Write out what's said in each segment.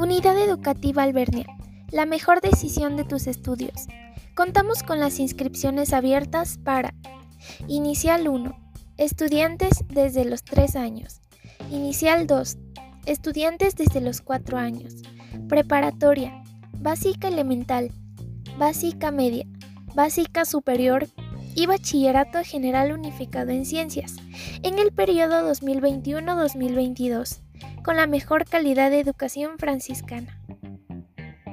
Unidad Educativa Albernia, la mejor decisión de tus estudios. Contamos con las inscripciones abiertas para Inicial 1, estudiantes desde los 3 años. Inicial 2, estudiantes desde los 4 años. Preparatoria, básica elemental, básica media, básica superior y Bachillerato General Unificado en Ciencias en el periodo 2021-2022, con la mejor calidad de educación franciscana.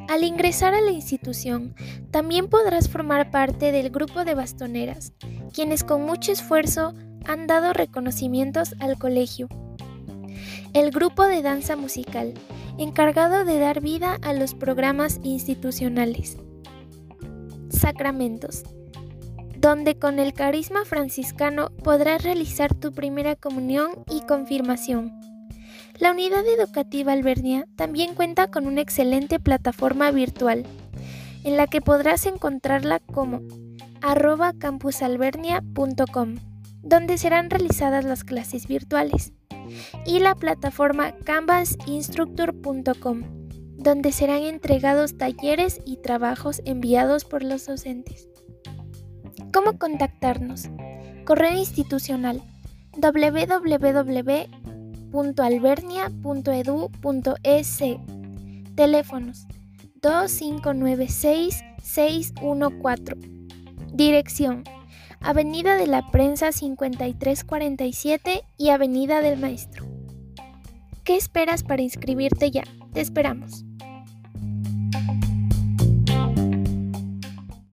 Al ingresar a la institución, también podrás formar parte del grupo de bastoneras, quienes con mucho esfuerzo han dado reconocimientos al colegio. El grupo de danza musical, encargado de dar vida a los programas institucionales. Sacramentos donde con el carisma franciscano podrás realizar tu primera comunión y confirmación. La unidad educativa Albernia también cuenta con una excelente plataforma virtual, en la que podrás encontrarla como arroba campusalbernia.com, donde serán realizadas las clases virtuales, y la plataforma canvasinstructor.com, donde serán entregados talleres y trabajos enviados por los docentes. ¿Cómo contactarnos? Correo institucional www.albernia.edu.es Teléfonos 2596-614 Dirección Avenida de la Prensa 5347 y Avenida del Maestro. ¿Qué esperas para inscribirte ya? Te esperamos.